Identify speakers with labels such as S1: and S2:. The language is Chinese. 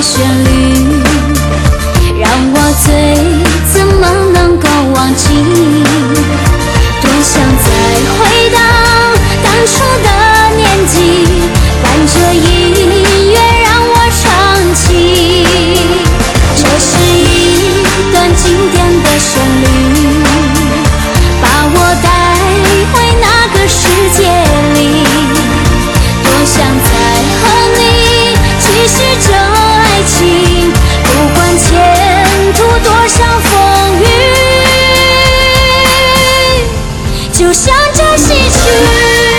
S1: 旋律，让我醉，怎么能够忘记？多想再回到当初的年纪，伴着音乐让我唱起。这是一段经典的旋律，就像这戏曲